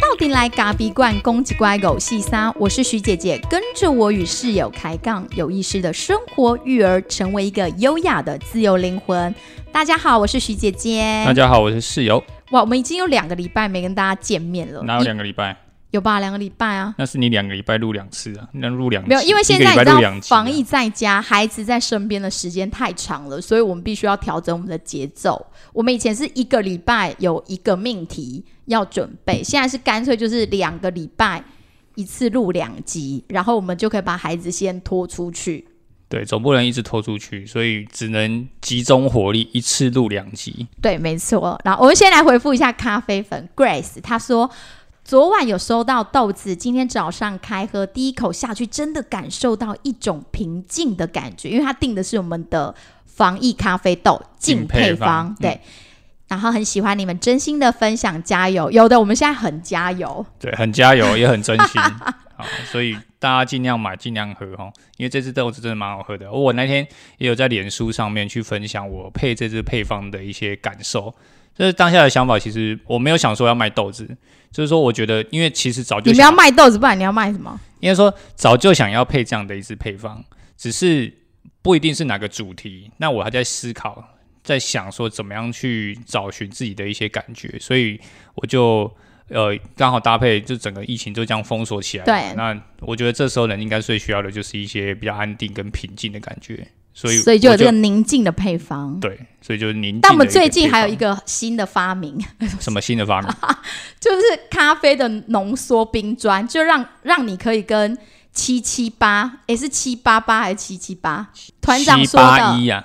到底来咖啡罐攻击乖狗细沙，我是徐姐姐，跟着我与室友开杠，有意识的生活育儿，成为一个优雅的自由灵魂。大家好，我是徐姐姐。大家好，我是室友。哇，我们已经有两个礼拜没跟大家见面了。哪有两个礼拜？有吧，两个礼拜啊。那是你两个礼拜录两次啊，那录两没有，因为现在你知道防疫在家，孩子在身边的时间太长了，所以我们必须要调整我们的节奏。我们以前是一个礼拜有一个命题要准备，现在是干脆就是两个礼拜一次录两集，然后我们就可以把孩子先拖出去。对，总不能一直拖出去，所以只能集中火力一次录两集。对，没错。然后我们先来回复一下咖啡粉 Grace，他说。昨晚有收到豆子，今天早上开喝，第一口下去，真的感受到一种平静的感觉，因为它定的是我们的防疫咖啡豆净配方，对。然后很喜欢你们真心的分享，加油！有的我们现在很加油，对，很加油，也很真心。好，所以大家尽量买，尽量喝哦，因为这支豆子真的蛮好喝的。我那天也有在脸书上面去分享我配这支配方的一些感受。这是当下的想法，其实我没有想说要卖豆子。就是说，我觉得，因为其实早就你们要卖豆子，不然你要卖什么？应该说早就想要配这样的一支配方，只是不一定是哪个主题。那我还在思考，在想说怎么样去找寻自己的一些感觉，所以我就呃刚好搭配，就整个疫情就这样封锁起来。对，那我觉得这时候人应该最需要的就是一些比较安定跟平静的感觉。所以，所以就有这个宁静的配方。对，所以就是宁静。但我们最近还有一个新的发明。什么新的发明？就是咖啡的浓缩冰砖，就让让你可以跟七七八，也，是七八八还是七七八？团长说的。七八一呀。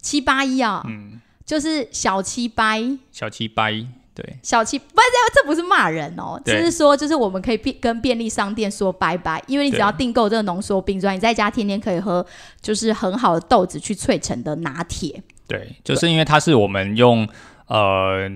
七八一啊。嗯。就是小七掰。小七掰。对，小七不是这，这不是骂人哦，只是说，就是我们可以便跟便利商店说拜拜，因为你只要订购这个浓缩冰砖，你在家天天可以喝，就是很好的豆子去萃成的拿铁。对，就是因为它是我们用呃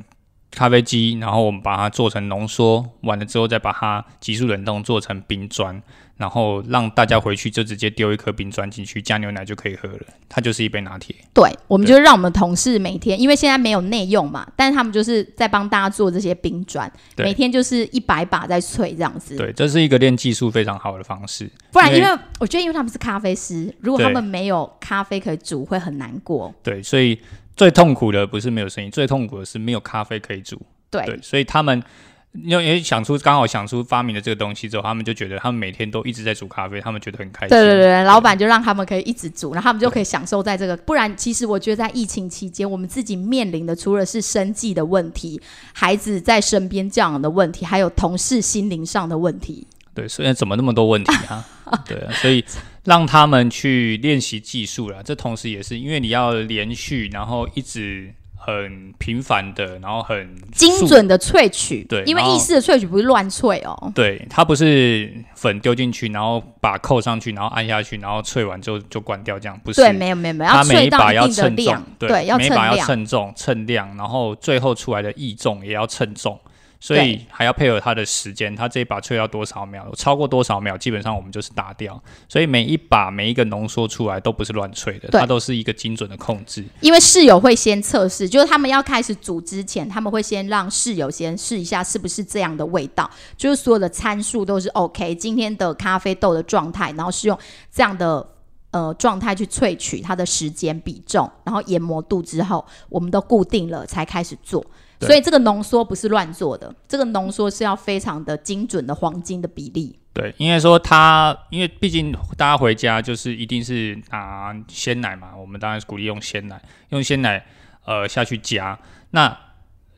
咖啡机，然后我们把它做成浓缩，完了之后再把它急速冷冻做成冰砖。然后让大家回去就直接丢一颗冰砖进去，加牛奶就可以喝了。它就是一杯拿铁。对，我们就让我们同事每天，因为现在没有内用嘛，但是他们就是在帮大家做这些冰砖，每天就是一百把在萃这样子。对，这是一个练技术非常好的方式。不然，因为我觉得，因为他们是咖啡师，如果他们没有咖啡可以煮，会很难过。对，所以最痛苦的不是没有声音，最痛苦的是没有咖啡可以煮。对，所以他们。因为想出刚好想出发明了这个东西之后，他们就觉得他们每天都一直在煮咖啡，他们觉得很开心。对对对，老板就让他们可以一直煮，然后他们就可以享受在这个。不然，其实我觉得在疫情期间，我们自己面临的除了是生计的问题、孩子在身边教养的问题，还有同事心灵上的问题。对，所以怎么那么多问题啊？对啊，所以让他们去练习技术了。这同时也是因为你要连续，然后一直。很频繁的，然后很精准的萃取，对，因为意式的萃取不是乱萃哦，对，它不是粉丢进去，然后把扣上去，然后按下去，然后萃完之后就关掉，这样不是？对，没有没有没有，它每一把要称重，对，每一把要称重称量，然后最后出来的异重也要称重。所以还要配合他的时间，他这一把萃要多少秒，超过多少秒，基本上我们就是打掉。所以每一把每一个浓缩出来都不是乱萃的，它都是一个精准的控制。因为室友会先测试，就是他们要开始煮之前，他们会先让室友先试一下是不是这样的味道，就是所有的参数都是 OK。今天的咖啡豆的状态，然后是用这样的呃状态去萃取它的时间比重，然后研磨度之后，我们都固定了才开始做。所以这个浓缩不是乱做的，这个浓缩是要非常的精准的黄金的比例。对，应该说它，因为毕竟大家回家就是一定是拿鲜奶嘛，我们当然是鼓励用鲜奶，用鲜奶呃下去加，那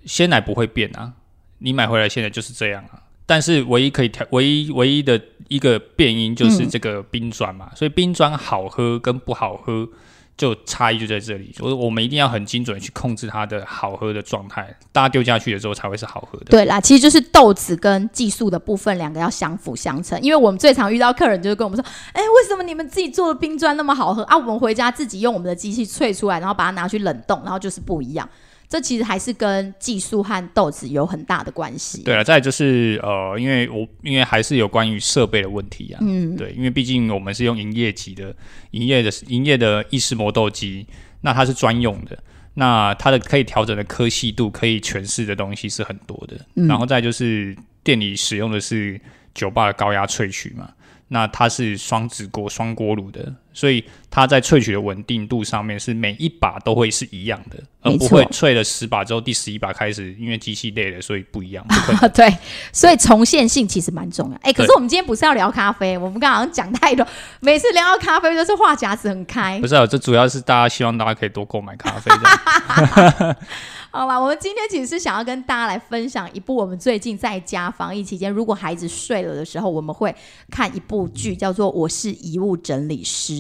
鲜奶不会变啊，你买回来现在就是这样啊。但是唯一可以调，唯一唯一的一个变因就是这个冰砖嘛，所以冰砖好喝跟不好喝。就差异就在这里，我我们一定要很精准去控制它的好喝的状态，大家丢下去的时候才会是好喝的。对啦，其实就是豆子跟技术的部分两个要相辅相成，因为我们最常遇到客人就是跟我们说，哎，为什么你们自己做的冰砖那么好喝啊？我们回家自己用我们的机器萃出来，然后把它拿去冷冻，然后就是不一样。这其实还是跟技术和豆子有很大的关系。对啊，再就是呃，因为我因为还是有关于设备的问题啊。嗯，对，因为毕竟我们是用营业级的、营业的、营业的意式磨豆机，那它是专用的。那它的可以调整的科细度、可以诠释的东西是很多的。嗯然后再就是店里使用的是酒吧的高压萃取嘛，那它是双子锅、双锅炉的，所以它在萃取的稳定度上面是每一把都会是一样的，而不会萃了十把之后第十一把开始因为机器累了，所以不一样。对，所以重现性其实蛮重要。哎、可是我们今天不是要聊咖啡，我们刚刚好像讲太多，每次聊到咖啡都是话匣子很开不。是、啊，这主要是大家希望大家可以多购买咖啡的。好了，我们今天其实是想要跟大家来分享一部我们最近在家防疫期间，如果孩子睡了的时候，我们会看一部剧，叫做《我是遗物整理师》。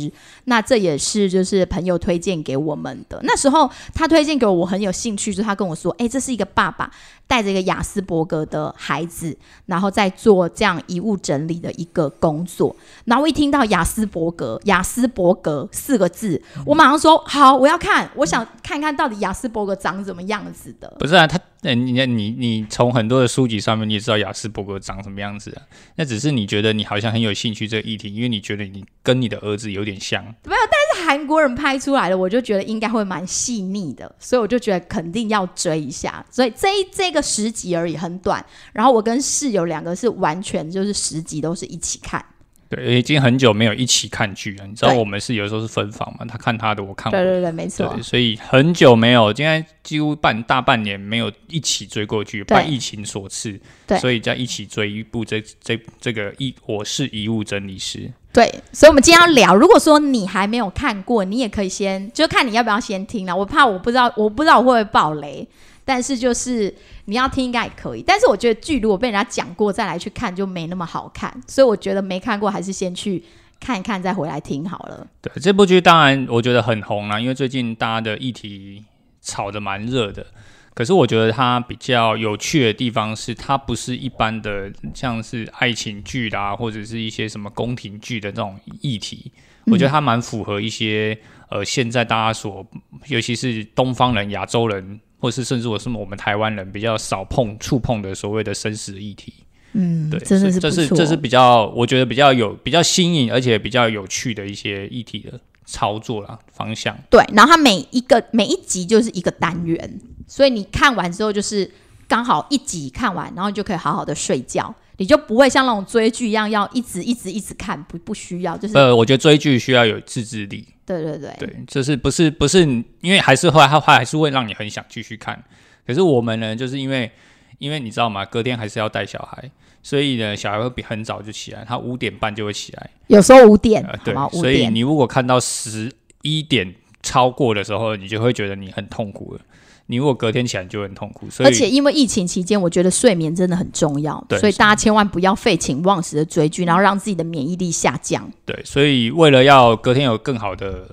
那这也是就是朋友推荐给我们的。那时候他推荐给我，我很有兴趣，就他跟我说：“哎、这是一个爸爸带着一个雅斯伯格的孩子，然后在做这样遗物整理的一个工作。”然后我一听到雅斯伯格，雅斯伯格四个字，我马上说：“好，我要看，我想看看到底雅斯伯格长什么样子的。”不是啊，他，呃你你你从很多的书籍上面你也知道雅斯伯格长什么样子啊，那只是你觉得你好像很有兴趣这个议题，因为你觉得你跟你的儿子有点像。没有，但是韩国人拍出来的，我就觉得应该会蛮细腻的，所以我就觉得肯定要追一下。所以这一这个十集而已，很短。然后我跟室友两个是完全就是十集都是一起看。对，已经很久没有一起看剧了。你知道我们是有时候是分房嘛，他看他的，我看我的。对对对，没错，。所以很久没有，今天几乎半大半年没有一起追过剧，对拜疫情所赐，对所以在一起追一部这这这个一我是遗物整理师，对，所以我们今天要聊。如果说你还没有看过，你也可以先就看你要不要先听了。我怕我不知道，我不知道我会不会爆雷，但是就是你要听应该也可以。但是我觉得剧如果被人家讲过再来去看就没那么好看，所以我觉得没看过还是先去看一看再回来听好了。对这部剧当然我觉得很红啦，因为最近大家的议题炒得蛮热的。可是我觉得它比较有趣的地方是，它不是一般的像是爱情剧啦，或者是一些什么宫廷剧的这种议题。我觉得它蛮符合一些呃现在大家所，尤其是东方人、亚洲人，或是甚至我是我们台湾人比较少碰触碰的所谓的生死议题。嗯，对，真的是这。是这是比较我觉得比较有比较新颖，而且比较有趣的一些议题的操作啦方向。对，然后它每一个每一集就是一个单元，所以你看完之后就是刚好一集看完，然后你就可以好好的睡觉，你就不会像那种追剧一样要一直一直一直看，不不需要，就是、呃，我觉得追剧需要有自制力，对对对对，这是不是不是因为还是后来它还是会让你很想继续看。可是我们呢，就是因为因为你知道吗？隔天还是要带小孩，所以呢，小孩会比很早就起来，他五点半就会起来，有时候五点，呃，对所以，你如果看到十一点超过的时候，你就会觉得你很痛苦了。你如果隔天起来就很痛苦，所以而且因为疫情期间，我觉得睡眠真的很重要，所以大家千万不要废寝忘食的追剧，然后让自己的免疫力下降。对，所以为了要隔天有更好的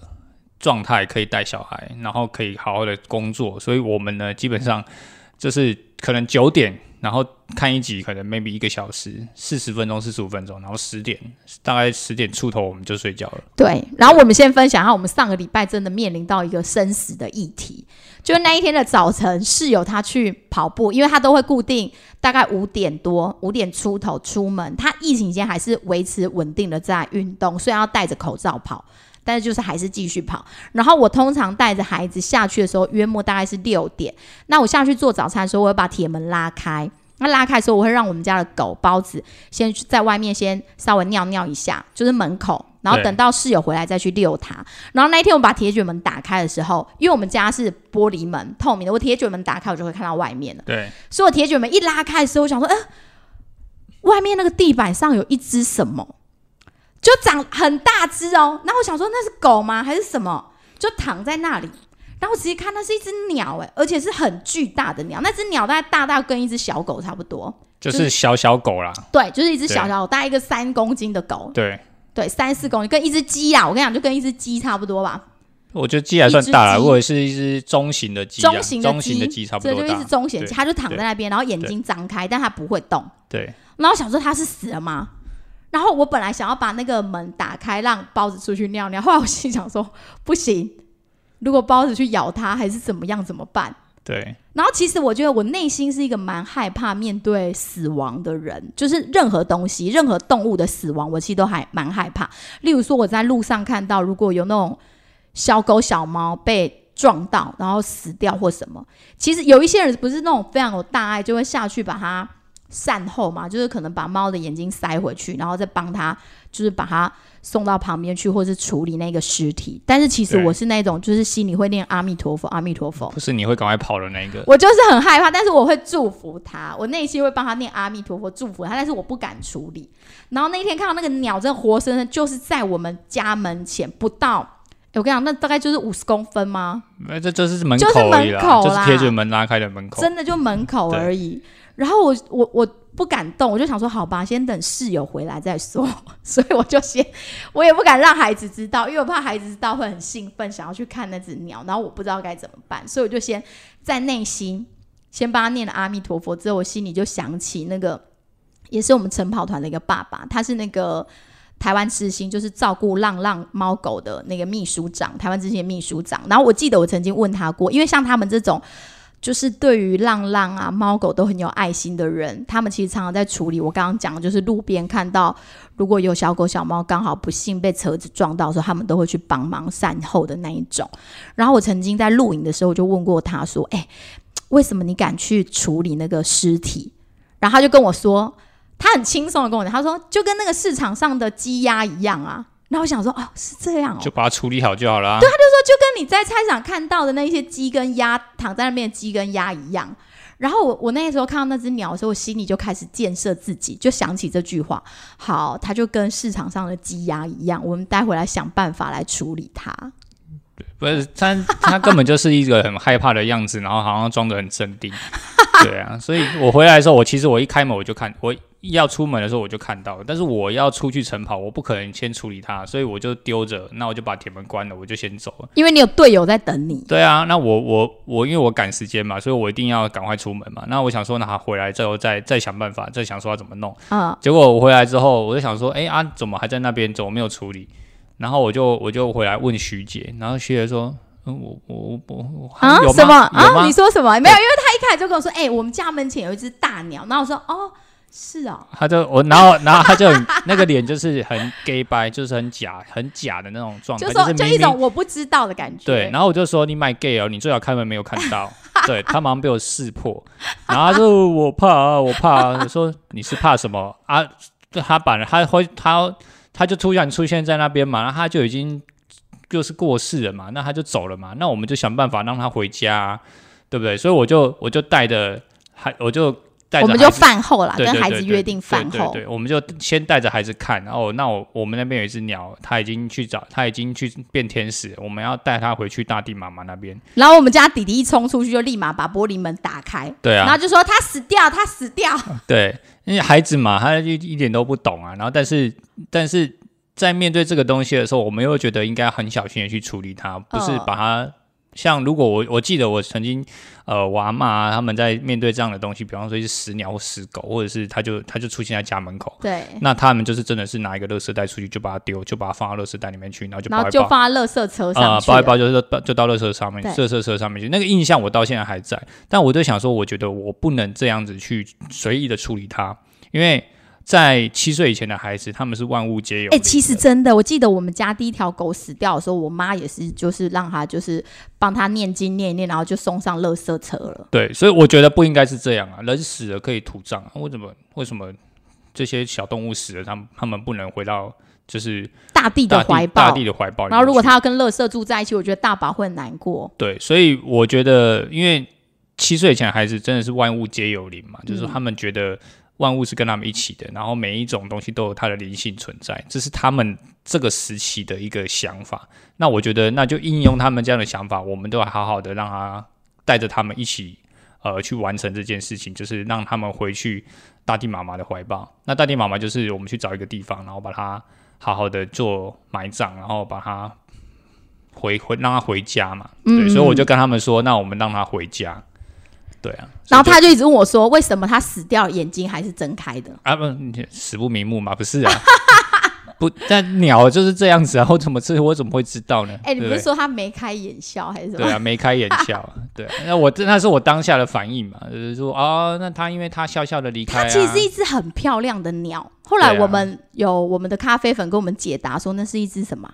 状态，可以带小孩，然后可以好好的工作，所以我们呢，基本上就是可能九点，然后看一集，可能 maybe 一个小时，四十分钟、四十五分钟，然后十点，大概十点出头我们就睡觉了。对，然后我们先分享一下，我们上个礼拜真的面临到一个生死的议题，就那一天的早晨，室友他去跑步，因为他都会固定大概五点多、五点出头出门，他疫情期间还是维持稳定的在运动，虽然要戴着口罩跑。但是就是还是继续跑，然后我通常带着孩子下去的时候，约莫大概是六点。那我下去做早餐的时候，我会把铁门拉开。那拉开的时候，我会让我们家的狗包子先去在外面先稍微尿尿一下，就是门口，然后等到室友回来再去遛它。然后那一天我把铁卷门打开的时候，因为我们家是玻璃门透明的，我铁卷门打开我就会看到外面了。对，所以我铁卷门一拉开的时候，我想说，呃，外面那个地板上有一只什么，就长很大只哦。然后我想说那是狗吗？还是什么？就躺在那里。然后我仔细看，那是一只鸟，哎，而且是很巨大的鸟。那只鸟大概大到跟一只小狗差不多，就是小小狗啦，对，就是一只小小狗，大概一个三公斤的狗，对。对，三四公斤，跟一只鸡啊，我跟你讲，就跟一只鸡差不多吧。我觉得鸡还算大了，如果是一只中型的鸡啊，中型的中型的鸡差不多就。一只中型鸡，它就躺在那边，然后眼睛张开，但它不会动。对，然后我想说它是死了吗？然后我本来想要把那个门打开，让包子出去尿尿，后来我心想说不行，如果包子去咬它还是怎么样怎么办？对，然后其实我觉得我内心是一个蛮害怕面对死亡的人，就是任何东西、任何动物的死亡，我其实都还蛮害怕。例如说我在路上看到，如果有那种小狗、小猫被撞到，然后死掉或什么。其实有一些人不是那种非常有大爱，就会下去把它善后嘛，就是可能把猫的眼睛塞回去，然后再帮它，就是把它送到旁边去，或是处理那个尸体。但是其实我是那种，就是心里会念阿弥陀佛，阿弥陀佛。不是你会赶快跑的那一个。我就是很害怕，但是我会祝福他，我内心会帮他念阿弥陀佛，祝福他，但是我不敢处理。然后那一天看到那个鸟，真的活生生就是在我们家门前，不到，我跟你讲，那大概就是五十公分吗？没这就是门就是口而已啦，门口啦就是铁卷门拉开的门口。真的就门口而已。然后我我我不敢动，我就想说好吧，先等室友回来再说。所以我就先，我也不敢让孩子知道，因为我怕孩子知道会很兴奋，想要去看那只鸟，然后我不知道该怎么办，所以我就先在内心先帮他念了阿弥陀佛，之后我心里就想起那个也是我们晨跑团的一个爸爸，他是那个。台湾之星就是照顾浪浪猫狗的那个秘书长，台湾之星的秘书长。然后我记得我曾经问他过，因为像他们这种就是对于浪浪啊、猫狗都很有爱心的人，他们其实常常在处理我刚刚讲的，就是路边看到如果有小狗小猫刚好不幸被车子撞到的时候，他们都会去帮忙善后的那一种。然后我曾经在录影的时候我就问过他说：“哎、为什么你敢去处理那个尸体？”然后他就跟我说，他很轻松的跟我讲，他说就跟那个市场上的鸡鸭一样啊。然后我想说，哦，是这样哦，就把它处理好就好了、对，他就说就。跟你在菜市场看到的那些鸡跟鸭躺在那边的鸡跟鸭一样。然后我我那个时候看到那只鸟的时候，我心里就开始建设自己，就想起这句话。好，它就跟市场上的鸡鸭一样，我们待会来想办法来处理它。不是他，他根本就是一个很害怕的样子，然后好像装的很镇定。对啊，所以我回来的时候，我其实我一开门我就看，我要出门的时候我就看到了，但是我要出去晨跑，我不可能先处理它，所以我就丢着，那我就把铁门关了，我就先走了。因为你有队友在等你。对啊，那我我我因为我赶时间嘛，所以我一定要赶快出门嘛。那我想说，那他回来之后再再想办法，再想说要怎么弄。嗯，结果我回来之后，我就想说，哎、啊，怎么还在那边？怎么没有处理？然后我就我就回来问徐姐，然后徐姐说，嗯，我我我我啊有什么啊？你说什么？没有，因为他一开始就跟我说：“哎、我们家门前有一只大鸟。”然后我说：“哦，是哦。他就我，然后然后他就那个脸就是很 gay 白，就是很假很假的那种”状态，就说就一是明明种我不知道的感觉。对，然后我就说你买 gay 哦，你最好开门没有看到。对他马上被我识破，然后他说我怕啊，我怕啊。我说你是怕什么啊？就他把他会他他就突然出现在那边嘛，然后他就已经就是过世了嘛，那他就走了嘛，那我们就想办法让他回家啊、对不对？所以我就我就带着还，我就带着我们就饭后啦，跟孩子约定饭后。对我们就先带着孩子看，然后那我我们那边有一只鸟，它已经去找，它已经去变天使，我们要带它回去大地妈妈那边。然后我们家弟弟一冲出去，就立马把玻璃门打开，对啊，然后就说他死掉，他死掉。对，因为孩子嘛，他就一点都不懂啊。然后但是但是在面对这个东西的时候，我们又觉得应该很小心的去处理它，不是嗯把它。像如果我我记得我曾经，呃，我阿妈、啊、他们在面对这样的东西，比方说一只死鸟或死狗，或者是它就它就出现在家门口，对，那他们就是真的是拿一个垃圾袋出去就把它丢，就把它放到垃圾袋里面去，然后就然后包一包，就放在垃圾车上啊。包一包就是就到垃圾上面，对垃圾车上面去。那个印象我到现在还在，但我就想说，我觉得我不能这样子去随意的处理它，因为在七岁以前的孩子，他们是万物皆有哎。其实真的，我记得我们家第一条狗死掉的时候，我妈也是，就是让它就是帮它念经念一念，然后就送上垃圾车了。对，所以我觉得不应该是这样啊，人死了可以土葬啊，为什么为什么这些小动物死了，他们他们不能回到就是大地的怀抱大。地的怀抱？然后如果他要跟垃圾住在一起，我觉得大宝会很难过。对，所以我觉得，因为七岁以前的孩子真的是万物皆有灵嘛，就是说他们觉得万物是跟他们一起的，然后每一种东西都有它的灵性存在，这是他们这个时期的一个想法。那我觉得，那就应用他们这样的想法，我们都要好好的让他带着他们一起。呃，去完成这件事情，就是让他们回去大地妈妈的怀抱。那大地妈妈就是我们去找一个地方，然后把它好好的做埋葬，然后把它回回让他回家嘛。对，所以我就跟他们说，那我们让他回家。对啊，然后他就一直问我说，为什么他死掉眼睛还是睁开的？啊不你死不瞑目嘛，不是啊。不，但鸟就是这样子啊，我怎么知我怎么会知道呢？哎、你不是说他眉开眼笑还是什么？对啊，眉开眼笑，对啊，那我这那是我当下的反应嘛，就是说哦，那他因为他笑笑的离开、啊，它其实是一只很漂亮的鸟。后来我们有我们的咖啡粉跟我们解答说，那是一只什么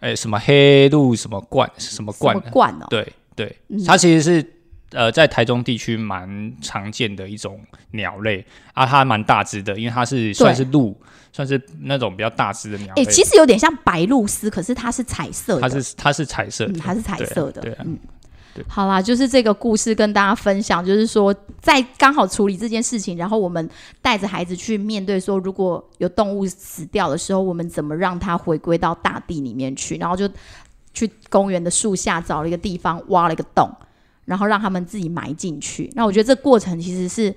哎什么黑鹿什么冠什么什冠，冠哦？对，对，嗯它其实是呃在台中地区蛮常见的一种鸟类啊，它蛮大只的，因为它是算是鹿，算是那种比较大只的鸟哎、类。其实有点像白鹭鸶，可是它是彩色的，它是它是彩色的，嗯，它是彩色的，对啊啊嗯。好啦，就是这个故事跟大家分享，就是说在刚好处理这件事情，然后我们带着孩子去面对说，如果有动物死掉的时候，我们怎么让它回归到大地里面去，然后就去公园的树下找了一个地方挖了一个洞，然后让他们自己埋进去。那我觉得这过程其实是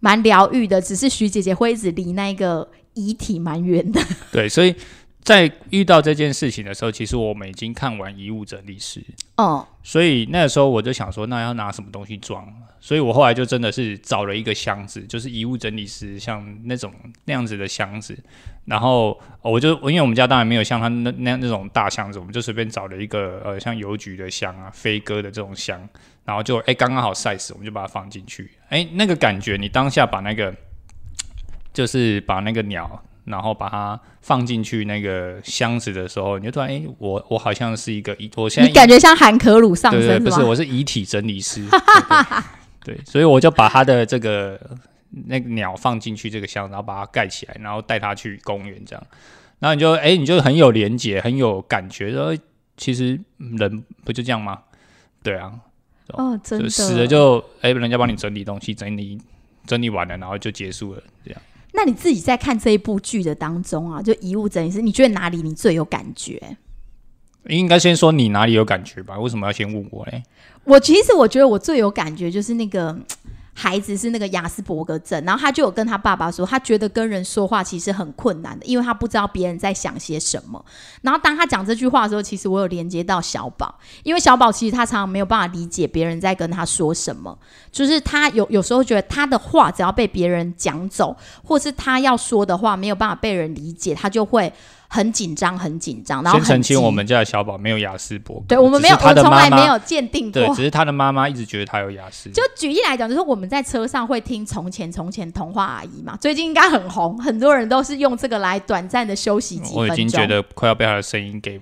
蛮疗愈的，只是徐姐姐会一直离那个遗体蛮远的。对，所以在遇到这件事情的时候，其实我们已经看完遗物整理师，哦，所以那个时候我就想说，那要拿什么东西装？所以我后来就真的是找了一个箱子，就是遗物整理师像那种那样子的箱子，然后我就因为我们家当然没有像他那那那种大箱子，我们就随便找了一个呃像邮局的箱啊、飞鸽的这种箱，然后就哎刚刚好 size，我们就把它放进去。哎，那个感觉，你当下把那个 就是把那个鸟。然后把它放进去那个箱子的时候，你就突然哎，我我好像是一个遗，我现在你感觉像韩可鲁上对对，身吗？不是，我是遗体整理师。对所以我就把他的这个那个鸟放进去这个箱，然后把它盖起来，然后带它去公园这样。然后你就哎，你就很有连结，很有感觉。说其实人不就这样吗？对啊，哦，真的死了就哎，人家帮你整理东西，整理整理完了，然后就结束了，这样。那你自己在看这一部剧的当中啊，就遗物整理师，你觉得哪里你最有感觉？应该先说你哪里有感觉吧？为什么要先问我嘞？我其实我觉得我最有感觉就是那个嗯孩子是那个雅斯伯格症，然后他就有跟他爸爸说，他觉得跟人说话其实很困难的，因为他不知道别人在想些什么。然后当他讲这句话的时候，其实我有连接到小宝，因为小宝其实他常常没有办法理解别人在跟他说什么，就是他有有时候觉得他的话只要被别人讲走，或是他要说的话没有办法被人理解，他就会很紧张，很紧张，然后先澄清我们家的小宝没有雅思伯格，对我们没有，他我从来没有鉴定对，过只。是他的妈妈一直觉得他有雅思。就举例来讲，就是我们在车上会听《从前从前童话阿姨》嘛，最近应该很红，很多人都是用这个来短暂的休息几分钟。我已经觉得快要被他的声音给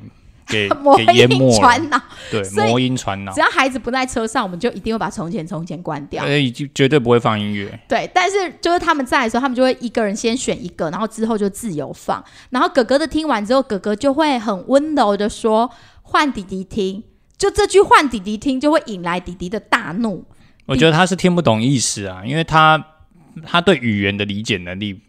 给 魔给淹音没了，传脑，对，魔音传脑只，要孩子不在车上，我们就一定会把《从前从前》关掉。呃，已经绝对不会放音乐。对，但是就是他们在的时候，他们就会一个人先选一个，然后之后就自由放。然后哥哥的听完之后，哥哥就会很温柔的说：“换弟弟听。”就这句“换弟弟听”，就会引来弟弟的大怒。我觉得他是听不懂意思啊，因为他他对语言的理解能力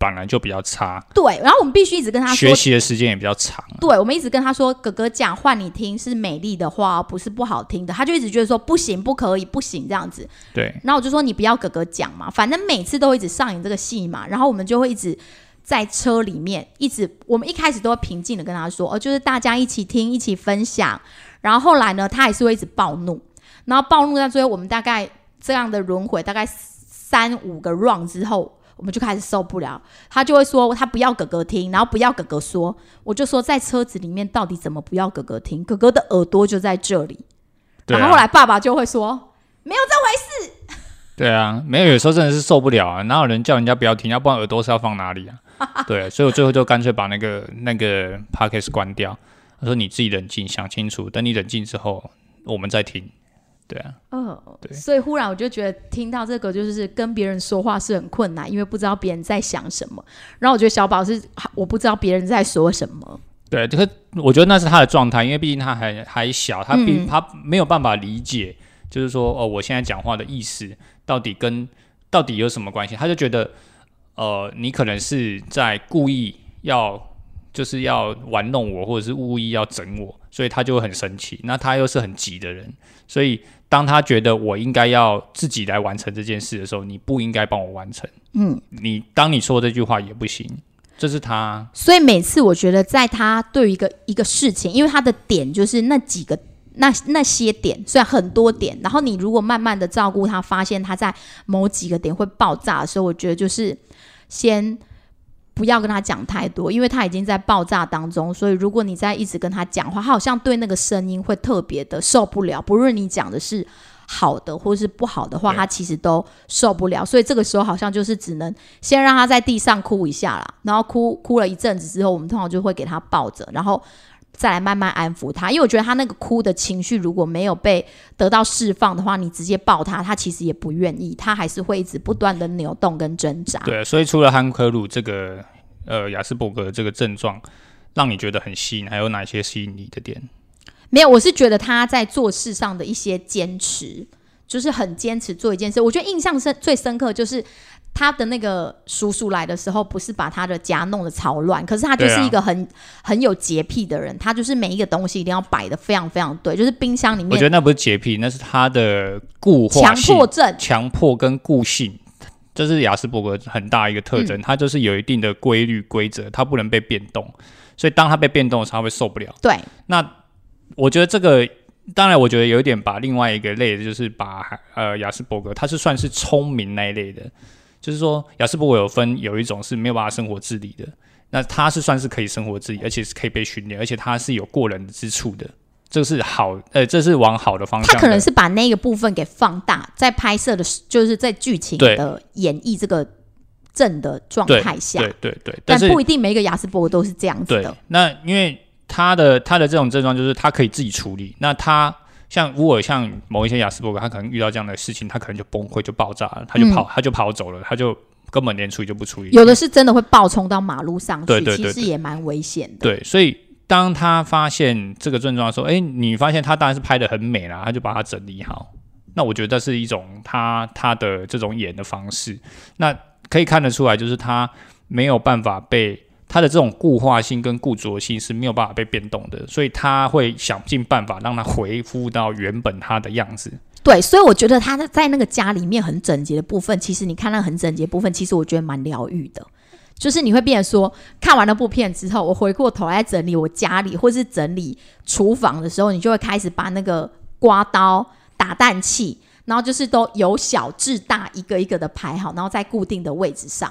本来就比较差，对，然后我们必须一直跟他说学习的时间也比较长。对，我们一直跟他说，哥哥讲换你听是美丽的话，不是不好听的。他就一直觉得说不行，不可以，不行这样子。对，然后我就说你不要哥哥讲嘛，反正每次都一直上演这个戏嘛。然后我们就会一直在车里面，一直我们一开始都会平静的跟他说，哦，就是大家一起听，一起分享。然后后来呢，他还是会一直暴怒，然后暴怒到最后，我们大概这样的轮回大概三五个 round 之后。我们就开始受不了，他就会说他不要哥哥听，然后不要哥哥说，我就说在车子里面到底怎么不要哥哥听？哥哥的耳朵就在这里。对然后后啊，来爸爸就会说没有这回事。对啊，没有，有时候真的是受不了啊，哪有人叫人家不要听，要不然耳朵是要放哪里啊？对，所以我最后就干脆把那个那个 podcast 关掉。他说你自己冷静，想清楚，等你冷静之后，我们再听。对啊，嗯，对所以忽然我就觉得听到这个，就是跟别人说话是很困难，因为不知道别人在想什么。然后我觉得小宝是我不知道别人在说什么。对，这个我觉得那是他的状态，因为毕竟他还还小，他并、嗯他没有办法理解，就是说哦，我现在讲话的意思到底跟到底有什么关系？他就觉得呃，你可能是在故意要就是要玩弄我，或者是故意要整我，所以他就会很生气。那他又是很急的人，所以当他觉得我应该要自己来完成这件事的时候，你不应该帮我完成。嗯，你当你说这句话也不行，这是他所以每次我觉得在他对于一个一个事情，因为他的点就是那几个。那那些点虽然很多点，然后你如果慢慢的照顾他，发现他在某几个点会爆炸的时候，我觉得就是先不要跟他讲太多，因为他已经在爆炸当中。所以如果你在一直跟他讲话，他好像对那个声音会特别的受不了。不论你讲的是好的或是不好的话，他其实都受不了。所以这个时候好像就是只能先让他在地上哭一下啦，然后哭哭了一阵子之后，我们通常就会给他抱着，然后再来慢慢安抚他。因为我觉得他那个哭的情绪如果没有被得到释放的话，你直接抱他，他其实也不愿意，他还是会一直不断的扭动跟挣扎。对，所以除了汉克鲁这个呃雅斯伯格这个症状让你觉得很吸引，还有哪些吸引你的点？没有，我是觉得他在做事上的一些坚持，就是很坚持做一件事。我觉得印象深最深刻就是他的那个叔叔来的时候，不是把他的家弄得超乱，可是他就是一个很、很有洁癖的人，他就是每一个东西一定要摆的非常非常对，就是冰箱里面我觉得那不是洁癖，那是他的固化强迫症。强迫跟固性，这是雅斯伯格很大一个特嗯征，它就是有一定的规律规则，它不能被变动，所以当他被变动的时候，他会受不了。对，那我觉得这个，当然，我觉得有一点把另外一个类的，就是把呃雅斯伯格，他是算是聪明那一类的，就是说雅斯伯格有分有一种是没有办法生活自理的，那他是算是可以生活自理，而且是可以被训练，而且他是有过人之处的。这是好，呃，这是往好的方向的。他可能是把那个部分给放大，在拍摄的时，就是在剧情的演绎这个症的状态下，对对对，但但不一定每一个雅斯伯格都是这样子对的。，那因为他的他的这种症状就是他可以自己处理。那他像如果像某一些雅斯伯格，他可能遇到这样的事情，他可能就崩溃就爆炸了，他就跑、他就跑走了，他就根本连处理就不处理。嗯有的是真的会暴冲到马路上去，其实也蛮危险的。对，所以当他发现这个症状的时候，哎，你发现他当然是拍的很美啦，他就把它整理好。那我觉得是一种他他的这种演的方式，那可以看得出来，就是他没有办法被他的这种固化性跟固着性是没有办法被变动的，所以他会想尽办法让它恢复到原本它的样子。对，所以我觉得他在那个家里面很整洁的部分，其实你看那很整洁部分，其实我觉得蛮疗愈的。就是你会变成说，看完那部片之后，我回过头来整理我家里或是整理厨房的时候，你就会开始把那个刮刀、打蛋器，然后就是都由小至大一个一个的排好，然后在固定的位置上。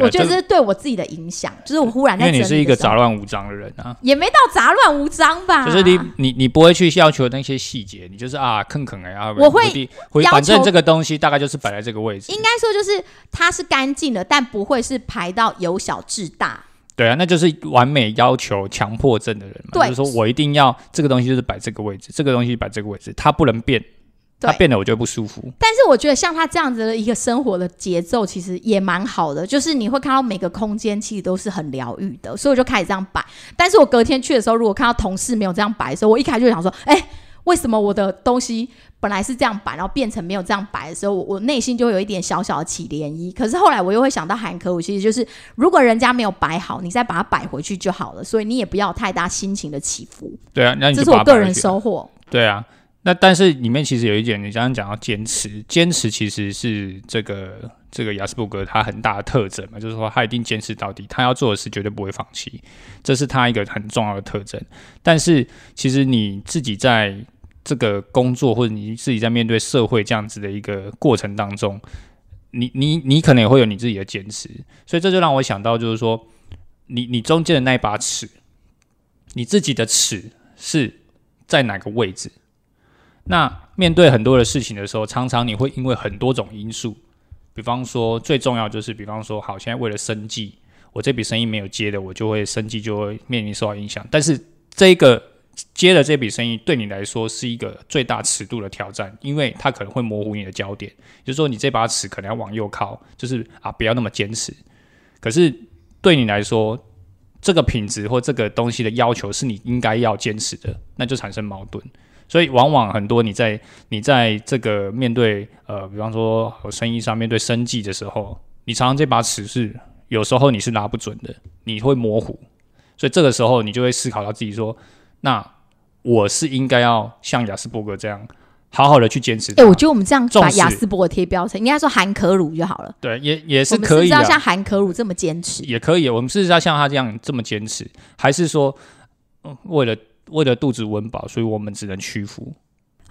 我觉得这这是对我自己的影响，就是我忽然在因为你是一个杂乱无章的人啊。也没到杂乱无章吧，就是你你你不会去要求那些细节，你就是啊坑坑哎啊，我会反正这个东西大概就是摆在这个位置。应该说就是它是干净的，但不会是排到由小至大。对啊，那就是完美要求强迫症的人嘛，就是说我一定要这个东西就是摆这个位置，这个东西摆这个位置，它不能变，它变得我觉得不舒服。但是我觉得像他这样子的一个生活的节奏，其实也蛮好的，就是你会看到每个空间其实都是很疗愈的，所以我就开始这样摆。但是我隔天去的时候，如果看到同事没有这样摆的时候，我一开始就想说，哎、为什么我的东西本来是这样摆，然后变成没有这样摆的时候，我我内心就会有一点小小的起涟漪。可是后来我又会想到韩可我，其实就是如果人家没有摆好，你再把它摆回去就好了，所以你也不要太大心情的起伏。对啊，那你这就是把我个人收获。对啊，那但是里面其实有一点，你刚刚讲到坚持，坚持其实是这个这个雅斯伯格他很大的特征嘛，就是说他一定坚持到底，他要做的事绝对不会放弃，这是他一个很重要的特征。但是其实你自己在这个工作或者你自己在面对社会这样子的一个过程当中，你你你可能也会有你自己的坚持，所以这就让我想到，就是说你你中间的那一把尺，你自己的尺是在哪个位置？那面对很多的事情的时候，常常你会因为很多种因素，比方说最重要就是，比方说，好，现在为了生计，我这笔生意没有接的，我就会生计就会面临受到影响。但是这个接了这笔生意，对你来说是一个最大尺度的挑战，因为它可能会模糊你的焦点，就是说你这把尺可能要往右靠，就是啊，不要那么坚持。可是对你来说，这个品质或这个东西的要求是你应该要坚持的，那就产生矛盾。所以往往很多你在你在这个面对呃，比方说生意上面对生计的时候，你常常这把尺是有时候你是拿不准的，你会模糊。所以这个时候你就会思考到自己说，那我是应该要像雅斯伯格这样好好的去坚持它。哎、我觉得我们这样把雅斯伯格贴标签，应该说韩可鲁就好了。对，也也是可以我们是要，像韩可鲁这么坚持？也可以。我们是要像他这样这么坚持，还是说，嗯为了为了肚子温饱，所以我们只能屈服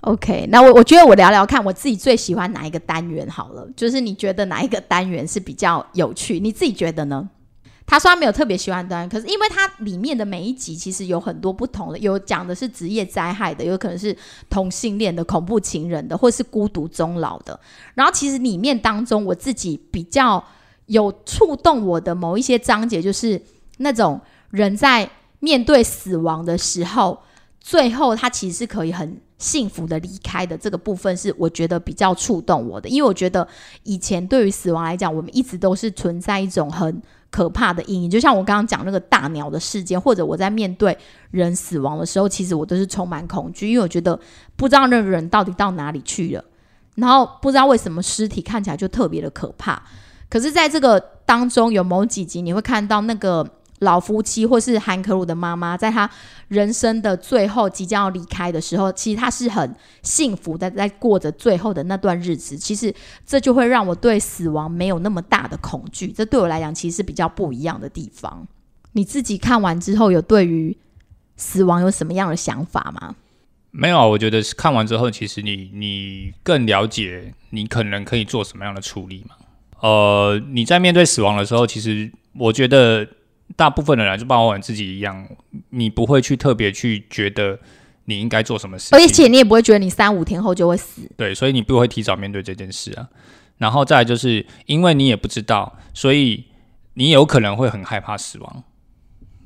？OK，那我我觉得我聊聊看，我自己最喜欢哪一个单元好了，就是你觉得哪一个单元是比较有趣？你自己觉得呢？他说他没有特别喜欢的单元，可是因为它里面的每一集其实有很多不同的，有讲的是职业灾害的，有可能是同性恋的、恐怖情人的，或是孤独终老的。然后其实里面当中，我自己比较有触动我的某一些章节，就是那种人在面对死亡的时候，最后他其实是可以很幸福的离开的。这个部分是我觉得比较触动我的，因为我觉得以前对于死亡来讲，我们一直都是存在一种很可怕的阴影。就像我刚刚讲那个大鸟的事件，或者我在面对人死亡的时候，其实我都是充满恐惧，因为我觉得不知道那个人到底到哪里去了，然后不知道为什么尸体看起来就特别的可怕。可是，在这个当中，有某几集你会看到那个老夫妻，或是韩可鲁的妈妈，在他人生的最后即将要离开的时候，其实他是很幸福的，在过着最后的那段日子。其实这就会让我对死亡没有那么大的恐惧。这对我来讲，其实是比较不一样的地方。你自己看完之后，有对于死亡有什么样的想法吗？没有，我觉得看完之后，其实你你更了解你可能可以做什么样的处理嘛。呃，你在面对死亡的时候，其实我觉得大部分的人就包括我自己一样，你不会去特别去觉得你应该做什么事，而且你也不会觉得你三五天后就会死。对，所以你不会提早面对这件事啊。然后再来就是因为你也不知道，所以你有可能会很害怕死亡。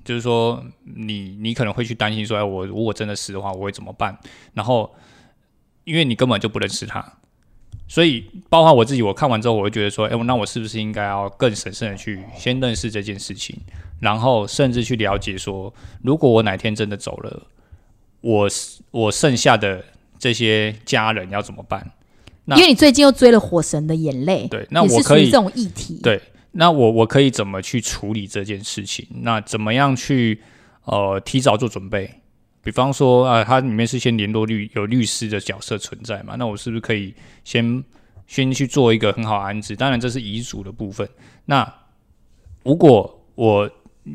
就是说，你你可能会去担心说，哎，我如果真的死的话，我会怎么办？然后，因为你根本就不认识他。所以，包括我自己，我看完之后，我会觉得说，哎，那我是不是应该要更审慎的去先认识这件事情，然后甚至去了解说，如果我哪天真的走了，我我剩下的这些家人要怎么办？因为你最近又追了《火神的眼泪》，对，那我可以这种议题，对，那我我可以怎么去处理这件事情？那怎么样去呃提早做准备？比方说啊，它里面是先联络律有律师的角色存在嘛？那我是不是可以先先去做一个很好安置？当然这是遗嘱的部分。那如果我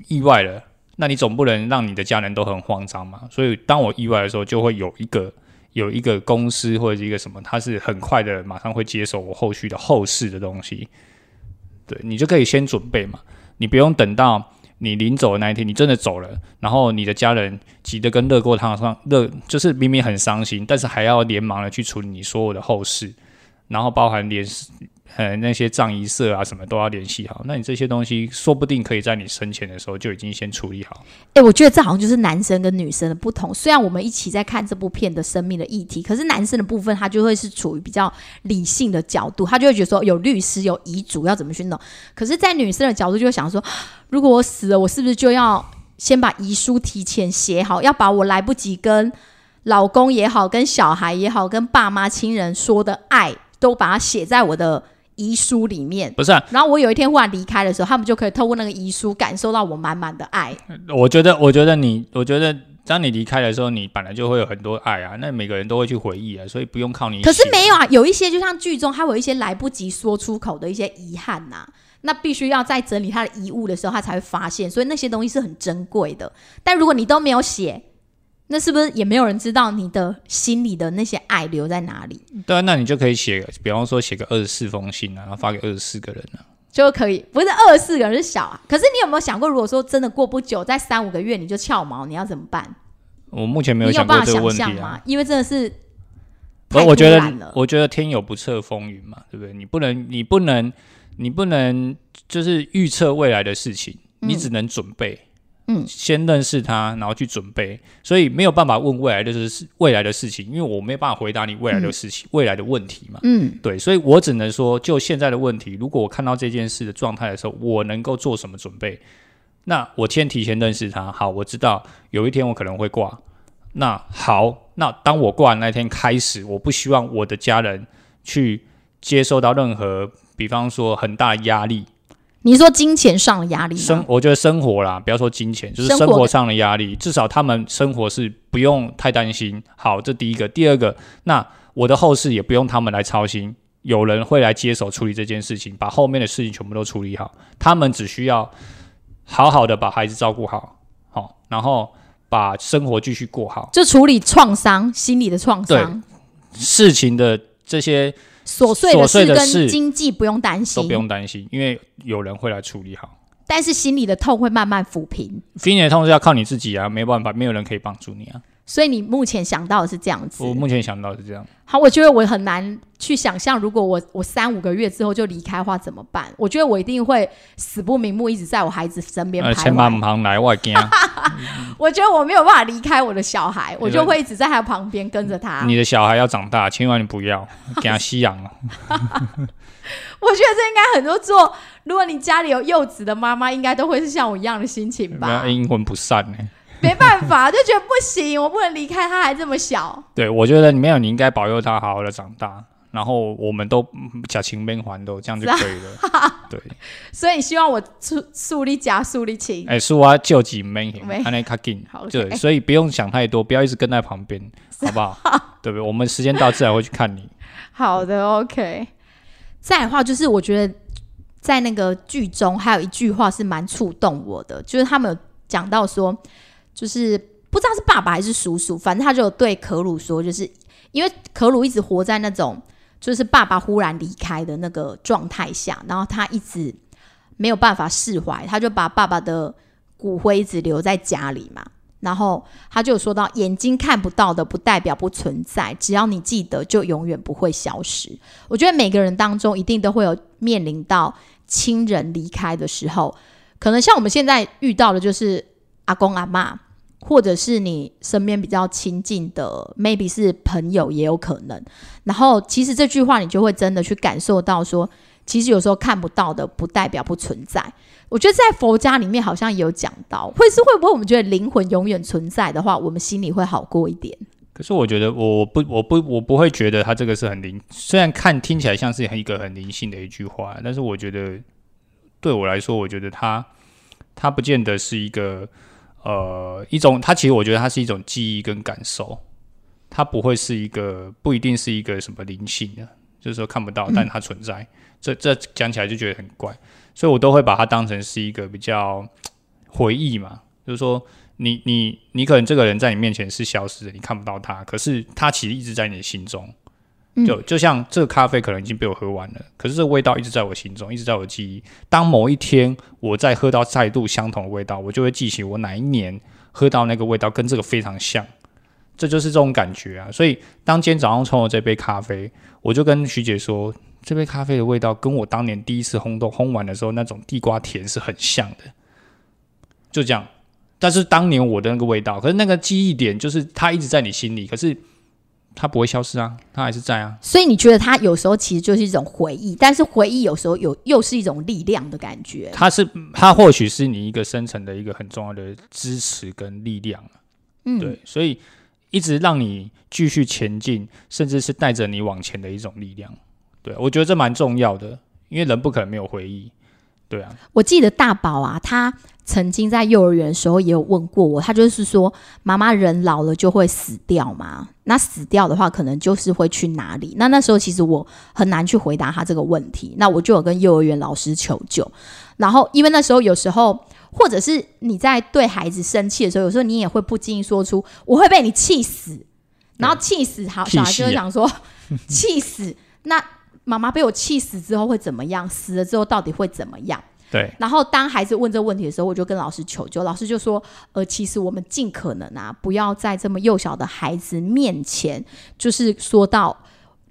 意外了，那你总不能让你的家人都很慌张嘛？所以当我意外的时候，就会有一个有一个公司或者一个什么，它是很快的马上会接手我后续的后事的东西。对你就可以先准备嘛，你不用等到。你临走的那一天，你真的走了，然后你的家人急得跟热锅烫上热，就是明明很伤心，但是还要连忙的去处理你所有的后事，然后包含连呃那些葬仪社啊什么都要联系好。那你这些东西说不定可以在你生前的时候就已经先处理好。哎，我觉得这好像就是男生跟女生的不同。虽然我们一起在看这部片的生命的议题，可是男生的部分他就会是处于比较理性的角度，他就会觉得说有律师有遗嘱要怎么去弄。可是，在女生的角度就会想说。如果我死了，我是不是就要先把遗书提前写好？要把我来不及跟老公也好、跟小孩也好、跟爸妈亲人说的爱，都把它写在我的遗书里面。不是，然后我有一天忽然离开的时候，他们就可以透过那个遗书感受到我满满的爱。我觉得，我觉得你，我觉得当你离开的时候，你本来就会有很多爱啊。那每个人都会去回忆啊，所以不用靠你。可是没有啊，有一些就像剧中，他有一些来不及说出口的一些遗憾呐。那必须要在整理他的遗物的时候，他才会发现，所以那些东西是很珍贵的。但如果你都没有写，那是不是也没有人知道你的心里的那些爱留在哪里？对啊，那你就可以写，比方说写个二十四封信啊，然后发给二十四个人啊，就可以。不是二十四个人是小啊，可是你有没有想过，如果说真的过不久，在三五个月你就翘毛，你要怎么办？我目前没有想过这个问题啊，因为真的是，我觉得，我觉得天有不测风云嘛，对不对？你不能，你不能。你不能就是预测未来的事情，你只能准备，嗯，先认识他，然后去准备，所以没有办法问未来的事，未来的事情，因为我没有办法回答你未来的事情，未来的问题嘛，嗯，对，所以我只能说，就现在的问题，如果我看到这件事的状态的时候，我能够做什么准备？那我先提前认识他，好，我知道有一天我可能会挂，那好，那当我挂那天开始，我不希望我的家人去接受到任何。比方说很大压力，你说金钱上的压力，生我觉得生活啦，不要说金钱，就是生活上的压力，至少他们生活是不用太担心。好，这第一个，第二个，那我的后事也不用他们来操心，有人会来接手处理这件事情，把后面的事情全部都处理好，他们只需要好好的把孩子照顾好，好，然后把生活继续过好，就处理创伤，心理的创伤，事情的这些。琐碎的事跟经济不用担心，都不用担心，因为有人会来处理好。但是心里的痛会慢慢抚平，心里的痛是要靠你自己啊，没办法，没有人可以帮助你啊。所以你目前想到的是这样子。我目前想到是这样。好，我觉得我很难去想象，如果我我三五个月之后就离开的话怎么办？我觉得我一定会死不瞑目，一直在我孩子身边徘呃，千万徊。唔行来，我会惊。我觉得我没有办法离开我的小孩，我就会一直在他旁边跟着他。你的小孩要长大，千万你不要给他吸氧哦。我觉得这应该很多做，如果你家里有幼子的妈妈，应该都会是像我一样的心情吧？阴魂不散呢。没办法，就觉得不行，我不能离开他，还这么小。对，我觉得你没有，你应该保佑他好好的长大，然后我们都嗯假情边还都这样就可以了。对，所以你希望我树树立假树立情，哎，是我救几妹，没安内卡紧好，对，所以不用想太多，不要一直跟在旁边，好不好？对不对？我们时间到自然会去看你。好的 OK。再来的话，就是我觉得在那个剧中还有一句话是蛮触动我的，就是他们有讲到说，就是不知道是爸爸还是叔叔，反正他就对可鲁说，就是因为可鲁一直活在那种就是爸爸忽然离开的那个状态下，然后他一直没有办法释怀，他就把爸爸的骨灰一直留在家里嘛。然后他就说到，眼睛看不到的不代表不存在，只要你记得，就永远不会消失。我觉得每个人当中一定都会有面临到亲人离开的时候，可能像我们现在遇到的，就是阿公阿妈，或者是你身边比较亲近的，maybe 是朋友也有可能。然后其实这句话你就会真的去感受到说，其实有时候看不到的不代表不存在。我觉得在佛家里面好像也有讲到，会是会不会我们觉得灵魂永远存在的话，我们心里会好过一点。可是我觉得我不我不我不会觉得他这个是很灵，虽然看听起来像是一个很灵性的一句话，但是我觉得对我来说，我觉得他他不见得是一个呃一种，它其实我觉得它是一种记忆跟感受，它不会是一个不一定是一个什么灵性的，就是说看不到，但它存在。这这讲起来就觉得很怪，所以我都会把它当成是一个比较回忆嘛，就是说你你你可能这个人在你面前是消失的，你看不到他，可是他其实一直在你的心中。就就像这个咖啡可能已经被我喝完了，可是这个味道一直在我心中，一直在我记忆。当某一天我再喝到再度相同的味道，我就会记起我哪一年喝到那个味道跟这个非常像，这就是这种感觉啊。所以当今天早上冲了这杯咖啡，我就跟徐姐说，这杯咖啡的味道跟我当年第一次烘豆烘完的时候那种地瓜甜是很像的，就这样。但是当年我的那个味道，可是那个记忆点就是它一直在你心里，可是它不会消失啊，它还是在啊。所以你觉得它有时候其实就是一种回忆，但是回忆有时候有又是一种力量的感觉。它是它或许是你一个深层的一个很重要的支持跟力量，嗯，对，所以一直让你继续前进，甚至是带着你往前的一种力量。对我觉得这蛮重要的，因为人不可能没有回忆。对啊，我记得大宝啊，他曾经在幼儿园的时候也有问过我，他就是说，妈妈人老了就会死掉嘛？那死掉的话，可能就是会去哪里？那那时候其实我很难去回答他这个问题，那我就有跟幼儿园老师求救。然后因为那时候有时候，或者是你在对孩子生气的时候，有时候你也会不经意说出“我会被你气死”，然后气死，好，小孩就会想说气死，那妈妈被我气死之后会怎么样？死了之后到底会怎么样？对，然后当孩子问这个问题的时候，我就跟老师求救，老师就说：“呃，其实我们尽可能啊，不要在这么幼小的孩子面前，就是说到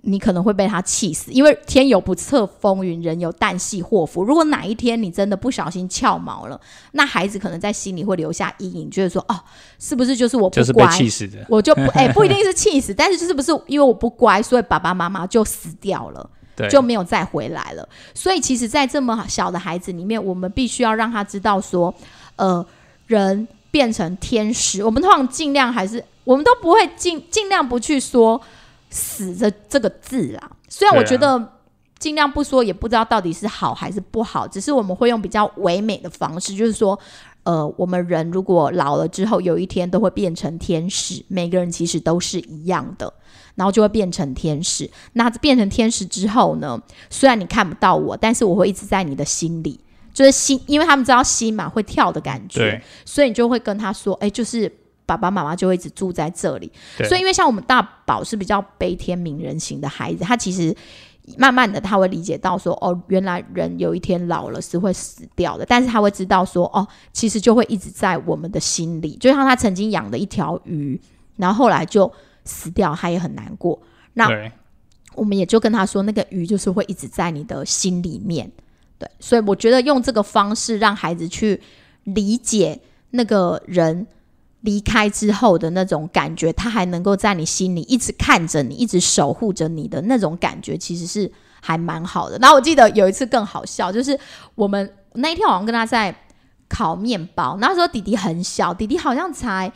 你可能会被他气死，因为天有不测风云，人有旦夕祸福。如果哪一天你真的不小心翘毛了，那孩子可能在心里会留下阴影，觉得说哦，是不是就是我不就是被乖？气死的。我就不哎、不一定是气死，但是就是不是因为我不乖，所以爸爸妈妈就死掉了。”对，就没有再回来了。所以其实，在这么小的孩子里面，我们必须要让他知道说，呃，人变成天使，我们通常尽量还是，我们都不会尽尽量不去说死的这个字啦。虽然我觉得。尽量不说，也不知道到底是好还是不好，只是我们会用比较唯美的方式，就是说，呃，我们人如果老了之后，有一天都会变成天使，每个人其实都是一样的。然后就会变成天使。那变成天使之后呢？虽然你看不到我，但是我会一直在你的心里，就是心，因为他们知道心嘛会跳的感觉，所以你就会跟他说：“哎，就是爸爸妈妈就会一直住在这里。”所以因为像我们大宝是比较悲天悯人型的孩子，他其实。慢慢的，他会理解到说，哦，原来人有一天老了是会死掉的，但是他会知道说，哦，其实就会一直在我们的心里，就像他曾经养的一条鱼，然后后来就死掉，他也很难过。那，我们也就跟他说，那个鱼就是会一直在你的心里面。对，所以我觉得用这个方式让孩子去理解那个人离开之后的那种感觉，他还能够在你心里一直看着你，一直守护着你的那种感觉，其实是还蛮好的。然后我记得有一次更好笑，就是我们那一天好像跟他在烤面包，那时候弟弟很小，弟弟好像才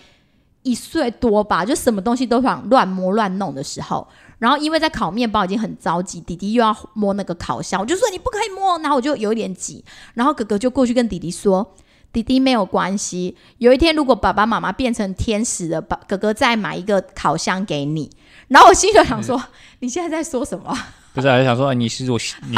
一岁多吧，就什么东西都想乱摸乱弄的时候。然后因为在烤面包已经很着急，弟弟又要摸那个烤箱，我就说你不可以摸，然后我就有点急，然后哥哥就过去跟弟弟说。弟弟没有关系，有一天如果爸爸妈妈变成天使了，爸哥哥再买一个烤箱给你。然后我心里就想说，你现在在说什么？不是，还想说，你是我，你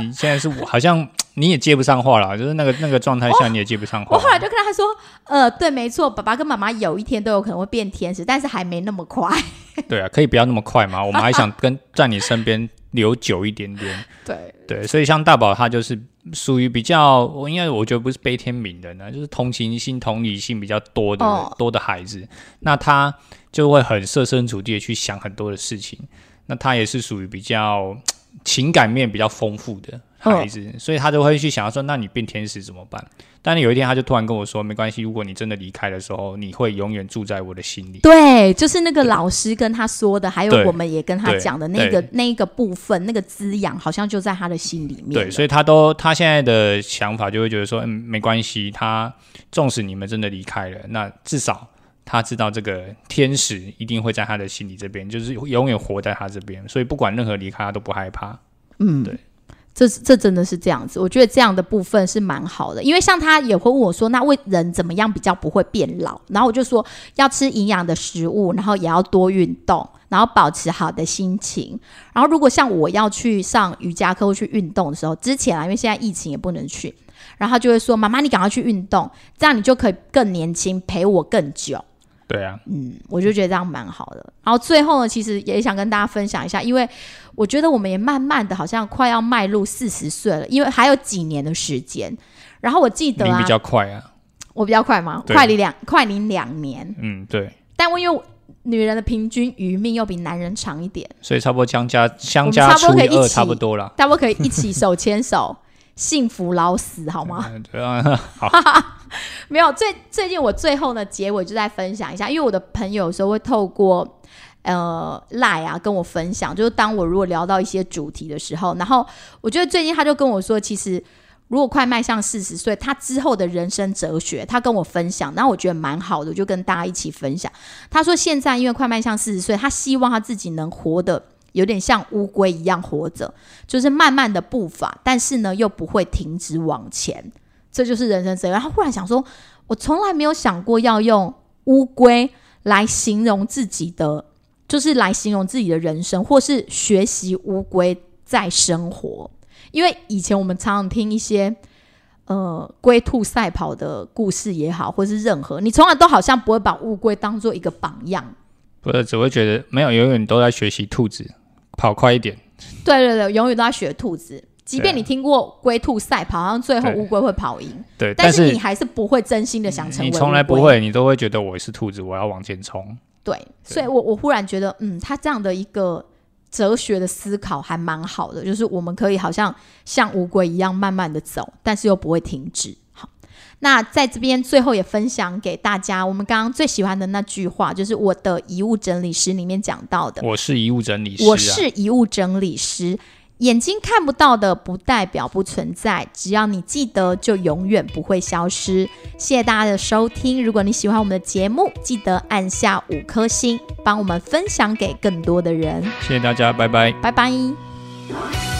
你现在是我，好像你也接不上话了，就是那个那个状态下你也接不上话。我后来就跟他说，呃，对，没错，爸爸跟妈妈有一天都有可能会变天使，但是还没那么快。对啊，可以不要那么快嘛，我们还想跟在你身边留久一点点。对对，所以像大宝他就是属于比较，我应该我觉得不是悲天悯人呢，就是同情心、同理心比较多的、哦多的孩子，那他就会很设身处地的去想很多的事情。那他也是属于比较情感面比较丰富的孩子，所以他就会去想要说，那你变天使怎么办？但是有一天他就突然跟我说，没关系，如果你真的离开的时候，你会永远住在我的心里。对，就是那个老师跟他说的，还有我们也跟他讲的那个那一个部分，那个滋养，好像就在他的心里面。对，所以他都他现在的想法就会觉得说，嗯，没关系，他纵使你们真的离开了，那至少他知道这个天使一定会在他的心里这边，就是永远活在他这边，所以不管任何离开，他都不害怕。嗯，对，这这真的是这样子，我觉得这样的部分是蛮好的，因为像他也会问我说，那为人怎么样比较不会变老？然后我就说要吃营养的食物，然后也要多运动，然后保持好的心情。然后如果像我要去上瑜伽课或去运动的时候，之前啊，因为现在疫情也不能去，然后他就会说：“妈妈，你赶快去运动，这样你就可以更年轻，陪我更久。”对啊，嗯，我就觉得这样蛮好的。然后最后呢，其实也想跟大家分享一下，因为我觉得我们也慢慢的好像快要迈入四十岁了，因为还有几年的时间。然后我记得啊你比，较快啊，我比较快吗？快你两快你两年，嗯，对，但我因为女人的平均余命又比男人长一点，所以差不多相加相加差不多除以二，可以一起差不多啦。但我可以一起手牵手，幸福老死，好吗？嗯对啊，好，没有，最最近我最后呢结尾就在分享一下，因为我的朋友有时候会透过呃赖啊跟我分享，就是当我如果聊到一些主题的时候，然后我觉得最近他就跟我说，其实如果快迈向四十岁，他之后的人生哲学，他跟我分享，然后我觉得蛮好的，我就跟大家一起分享。他说现在因为快迈向四十岁，他希望他自己能活得。有点像乌龟一样活着，就是慢慢的步伐，但是呢又不会停止往前，这就是人生哲学。然后忽然想说，我从来没有想过要用乌龟来形容自己的，就是来形容自己的人生，或是学习乌龟在生活。因为以前我们常常听一些呃龟兔赛跑的故事也好，或是任何，你从来都好像不会把乌龟当做一个榜样。不是只会觉得没有，永远都在学习兔子跑快一点。对对对，永远都在学兔子。即便你听过龟兔赛跑，好像最后对乌龟会跑赢，对，但但是你还是不会真心的想成为你从来不会，你都会觉得我是兔子，我要往前冲。对，所以我我忽然觉得，嗯，他这样的一个哲学的思考还蛮好的，就是我们可以好像像乌龟一样慢慢的走，但是又不会停止。好，那在这边最后也分享给大家，我们刚刚最喜欢的那句话，就是我的遗物整理师里面讲到的，我是遗物整理师、啊，我是遗物整理师。眼睛看不到的不代表不存在，只要你记得，就永远不会消失。谢谢大家的收听，如果你喜欢我们的节目，记得按下五颗星，帮我们分享给更多的人。谢谢大家，拜拜。拜拜。